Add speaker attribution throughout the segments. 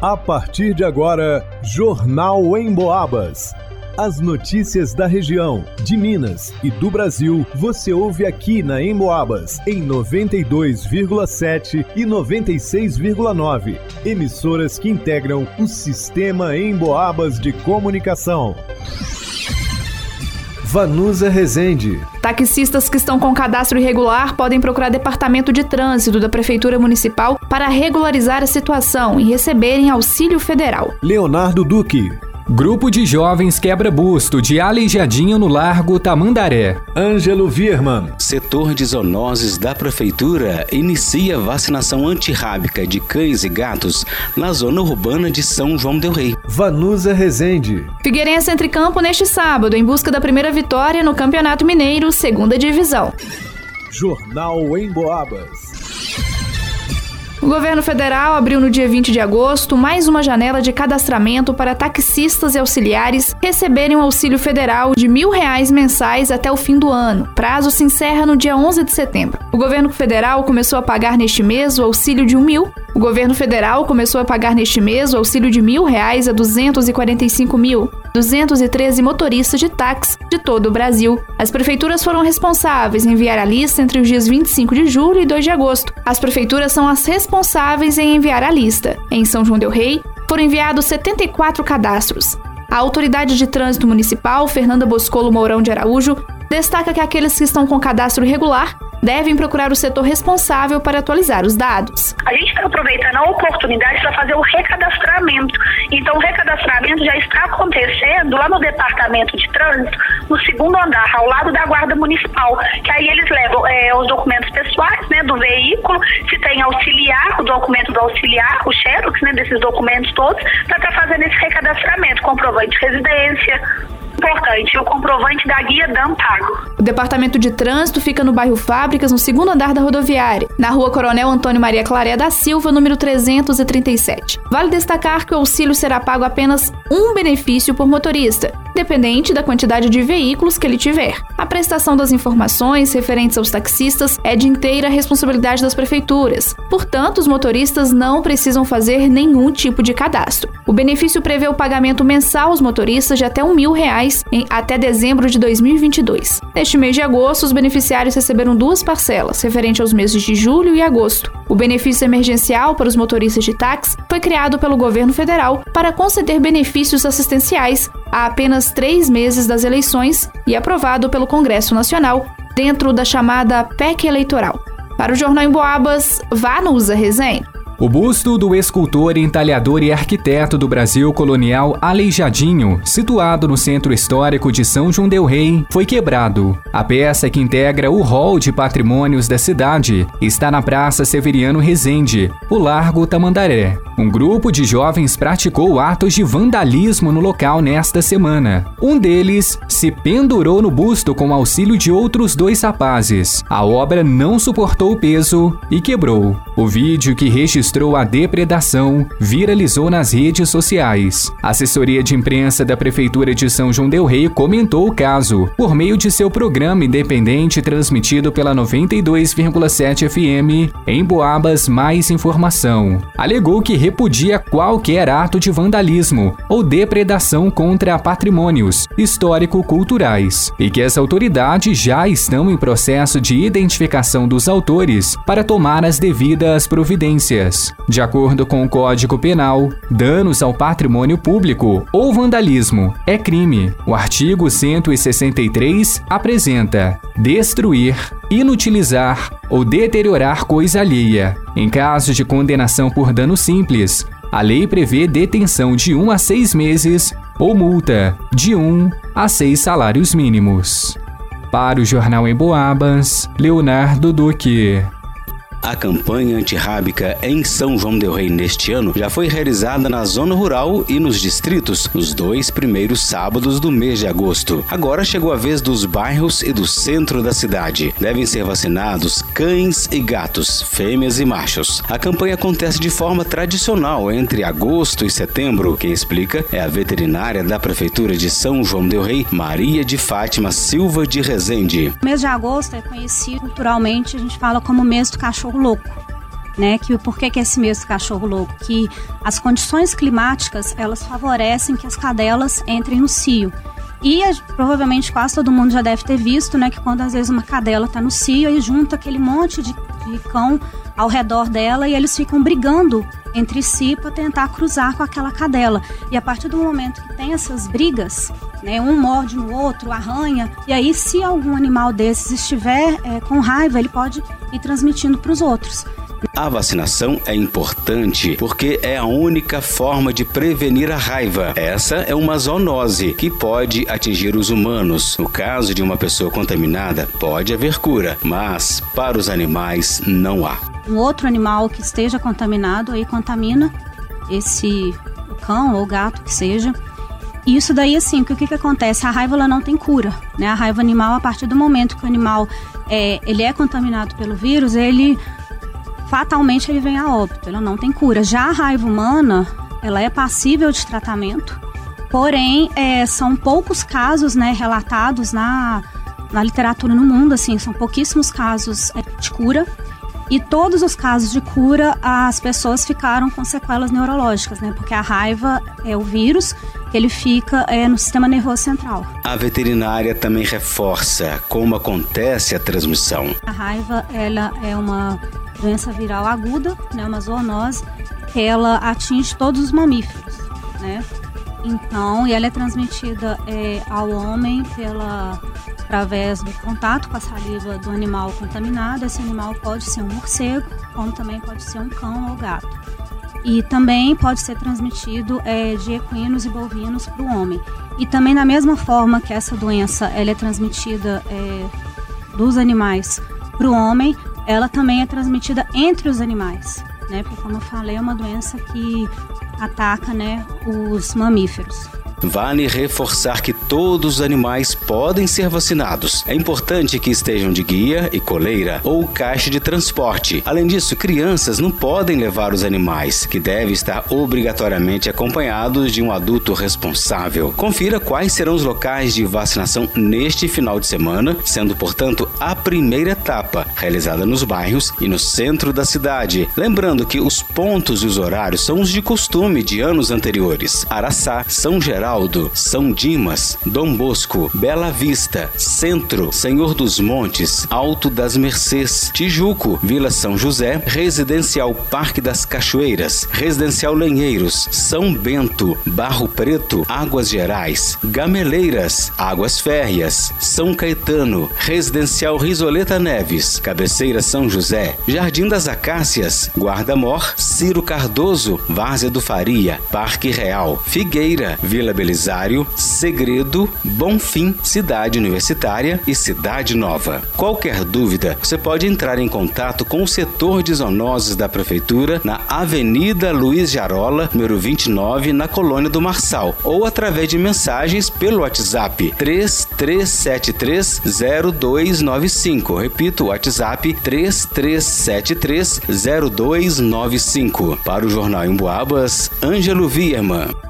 Speaker 1: A partir de agora, Jornal em Boabas. As notícias da região, de Minas e do Brasil, você ouve aqui na Emboabas, em 92,7 e 96,9. Emissoras que integram o sistema Emboabas de comunicação. Vanusa Rezende.
Speaker 2: Taxistas que estão com cadastro irregular podem procurar Departamento de Trânsito da Prefeitura Municipal para regularizar a situação e receberem auxílio federal.
Speaker 1: Leonardo Duque.
Speaker 3: Grupo de jovens quebra busto de Aleijadinho no Largo Tamandaré.
Speaker 1: Ângelo Virman.
Speaker 4: Setor de zoonoses da Prefeitura inicia vacinação antirrábica de cães e gatos na zona urbana de São João Del Rei.
Speaker 1: Vanusa Rezende.
Speaker 2: Figueirense entre campo neste sábado em busca da primeira vitória no Campeonato Mineiro, segunda divisão.
Speaker 1: Jornal em Boabas.
Speaker 2: O governo federal abriu no dia 20 de agosto mais uma janela de cadastramento para taxistas e auxiliares receberem um auxílio federal de mil reais mensais até o fim do ano. Prazo se encerra no dia 11 de setembro. O governo federal começou a pagar neste mês o auxílio de um mil. O governo federal começou a pagar neste mês o auxílio de mil reais a 245 mil. 213 motoristas de táxi de todo o Brasil. As prefeituras foram responsáveis em enviar a lista entre os dias 25 de julho e 2 de agosto. As prefeituras são as responsáveis em enviar a lista. Em São João del Rei, foram enviados 74 cadastros. A Autoridade de Trânsito Municipal, Fernanda Boscolo Mourão de Araújo, destaca que aqueles que estão com cadastro irregular devem procurar o setor responsável para atualizar os dados.
Speaker 5: A gente está aproveitando a oportunidade para fazer o recadastramento. Então, o recadastramento já está acontecendo lá no Departamento de Trânsito, no segundo andar, ao lado da Guarda Municipal, que aí eles levam é, os documentos pessoais né, do veículo, se tem auxiliar, o documento do auxiliar, o xerox né, desses documentos todos, para estar tá fazendo esse recadastramento, comprovante de residência, importante, o comprovante da guia DAM pago.
Speaker 2: O departamento de trânsito fica no bairro Fábricas, no segundo andar da rodoviária, na rua Coronel Antônio Maria Claré da Silva, número 337. Vale destacar que o auxílio será pago apenas um benefício por motorista, dependente da quantidade de veículos que ele tiver. A prestação das informações referentes aos taxistas é de inteira responsabilidade das prefeituras. Portanto, os motoristas não precisam fazer nenhum tipo de cadastro. O benefício prevê o pagamento mensal aos motoristas de até um mil reais em, até dezembro de 2022. Neste mês de agosto, os beneficiários receberam duas parcelas, referente aos meses de julho e agosto. O benefício emergencial para os motoristas de táxi foi criado pelo governo federal para conceder benefícios assistenciais há apenas três meses das eleições e aprovado pelo Congresso Nacional dentro da chamada PEC eleitoral. Para o Jornal em Boabas, vá no Usa Resenha.
Speaker 3: O busto do escultor, entalhador e arquiteto do Brasil colonial Aleijadinho, situado no centro histórico de São João del Rei, foi quebrado. A peça que integra o hall de patrimônios da cidade está na Praça Severiano Rezende, o Largo Tamandaré. Um grupo de jovens praticou atos de vandalismo no local nesta semana. Um deles se pendurou no busto com auxílio de outros dois rapazes. A obra não suportou o peso e quebrou. O vídeo que registrou a depredação viralizou nas redes sociais. A assessoria de imprensa da Prefeitura de São João Del Rei comentou o caso por meio de seu programa independente transmitido pela 92,7 FM em Boabas Mais Informação. Alegou que repudia qualquer ato de vandalismo ou depredação contra patrimônios histórico-culturais e que as autoridades já estão em processo de identificação dos autores para tomar as devidas providências. De acordo com o Código Penal, danos ao patrimônio público ou vandalismo é crime. O artigo 163 apresenta destruir, inutilizar ou deteriorar coisa alheia. Em caso de condenação por dano simples, a lei prevê detenção de 1 a 6 meses ou multa de 1 a 6 salários mínimos. Para o Jornal em Boabas, Leonardo Duque.
Speaker 4: A campanha antirrábica em São João del Rei neste ano já foi realizada na zona rural e nos distritos nos dois primeiros sábados do mês de agosto. Agora chegou a vez dos bairros e do centro da cidade. Devem ser vacinados cães e gatos, fêmeas e machos. A campanha acontece de forma tradicional entre agosto e setembro. Quem explica é a veterinária da Prefeitura de São João del Rei, Maria de Fátima Silva de Rezende.
Speaker 6: O mês de agosto é conhecido culturalmente, a gente fala como mês do cachorro louco. né? Que por que, que é esse mesmo cachorro louco? Que as condições climáticas elas favorecem que as cadelas entrem no cio. E provavelmente quase todo mundo já deve ter visto, né, que quando às vezes uma cadela está no cio e junta aquele monte de, de cão ao redor dela e eles ficam brigando entre si para tentar cruzar com aquela cadela. E a partir do momento que tem essas brigas, né, um morde no outro, arranha, e aí se algum animal desses estiver é, com raiva, ele pode ir transmitindo para os outros.
Speaker 4: A vacinação é importante porque é a única forma de prevenir a raiva. Essa é uma zoonose que pode atingir os humanos. No caso de uma pessoa contaminada, pode haver cura, mas para os animais não há.
Speaker 6: Um outro animal que esteja contaminado aí contamina esse cão ou gato que seja. E isso daí, assim, o que, que acontece? A raiva ela não tem cura, né? A raiva animal, a partir do momento que o animal é, ele é contaminado pelo vírus, ele fatalmente ele vem a óbito, ela não tem cura. Já a raiva humana, ela é passível de tratamento, porém é, são poucos casos né, relatados na, na literatura no mundo, assim, são pouquíssimos casos é, de cura. E todos os casos de cura, as pessoas ficaram com sequelas neurológicas, né? Porque a raiva é o vírus que ele fica é, no sistema nervoso central.
Speaker 4: A veterinária também reforça como acontece a transmissão.
Speaker 6: A raiva, ela é uma doença viral aguda, né, uma zoonose, ela atinge todos os mamíferos, né? Então, e ela é transmitida é, ao homem pela através do contato com a saliva do animal contaminado. Esse animal pode ser um morcego, como também pode ser um cão ou gato. E também pode ser transmitido é, de equinos e bovinos para o homem. E também da mesma forma que essa doença ela é transmitida é, dos animais para o homem, ela também é transmitida entre os animais, né? Porque como eu falei, é uma doença que ataca, né, os mamíferos.
Speaker 4: Vale reforçar que todos os animais podem ser vacinados. É importante que estejam de guia e coleira ou caixa de transporte. Além disso, crianças não podem levar os animais, que devem estar obrigatoriamente acompanhados de um adulto responsável. Confira quais serão os locais de vacinação neste final de semana, sendo, portanto, a primeira etapa realizada nos bairros e no centro da cidade. Lembrando que os pontos e os horários são os de costume de anos anteriores. Araçá, São Geraldo, São Dimas, Dom Bosco, Bela Vista, Centro, Senhor dos Montes, Alto das Mercês, Tijuco, Vila São José, Residencial Parque das Cachoeiras, Residencial Lenheiros, São Bento, Barro Preto, Águas Gerais, Gameleiras, Águas Férreas, São Caetano, Residencial Risoleta Neves, Cabeceira São José, Jardim das Acácias, Guarda-Mor, Ciro Cardoso, Várzea do Faria, Parque Real, Figueira, Vila Belisário, Segredo, Bonfim, Cidade Universitária e Cidade Nova. Qualquer dúvida, você pode entrar em contato com o setor de zoonoses da Prefeitura na Avenida Luiz Jarola, número 29, na Colônia do Marçal, ou através de mensagens pelo WhatsApp 33730295. Repito, o WhatsApp 33730295. Para o Jornal em Boabas, Ângelo Vierman.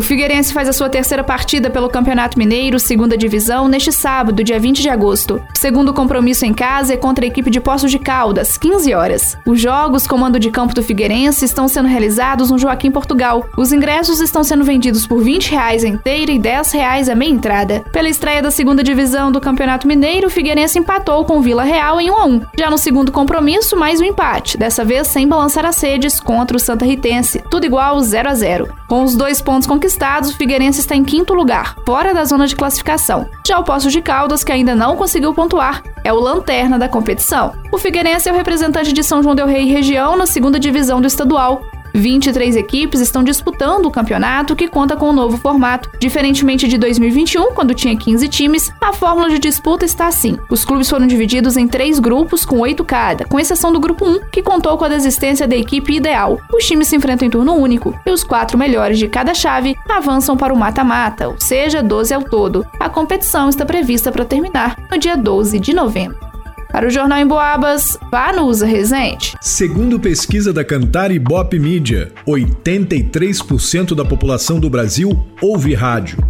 Speaker 2: O Figueirense faz a sua terceira partida pelo Campeonato Mineiro, segunda divisão, neste sábado, dia 20 de agosto. O segundo compromisso em casa é contra a equipe de Poços de Caldas, 15 horas. Os jogos comando de campo do Figueirense estão sendo realizados no Joaquim Portugal. Os ingressos estão sendo vendidos por 20 reais inteira e 10 reais a meia entrada. Pela estreia da segunda divisão do Campeonato Mineiro, o Figueirense empatou com o Vila Real em 1 a 1. Já no segundo compromisso, mais um empate, dessa vez sem balançar as redes contra o Santa Ritense, tudo igual 0 a 0. Com os dois pontos conquistados, o Figueirense está em quinto lugar, fora da zona de classificação. Já o Poço de Caldas, que ainda não conseguiu pontuar, é o lanterna da competição. O Figueirense é o representante de São João del Rei região na segunda divisão do estadual 23 equipes estão disputando o campeonato, que conta com um novo formato. Diferentemente de 2021, quando tinha 15 times, a fórmula de disputa está assim. Os clubes foram divididos em três grupos com oito cada, com exceção do grupo 1, que contou com a desistência da equipe ideal. Os times se enfrentam em turno único, e os quatro melhores de cada chave avançam para o mata-mata, ou seja, 12 ao todo. A competição está prevista para terminar no dia 12 de novembro. Para o Jornal em Boabas, vá no Usa Resente.
Speaker 1: Segundo pesquisa da Cantar Ibope Mídia, 83% da população do Brasil ouve rádio.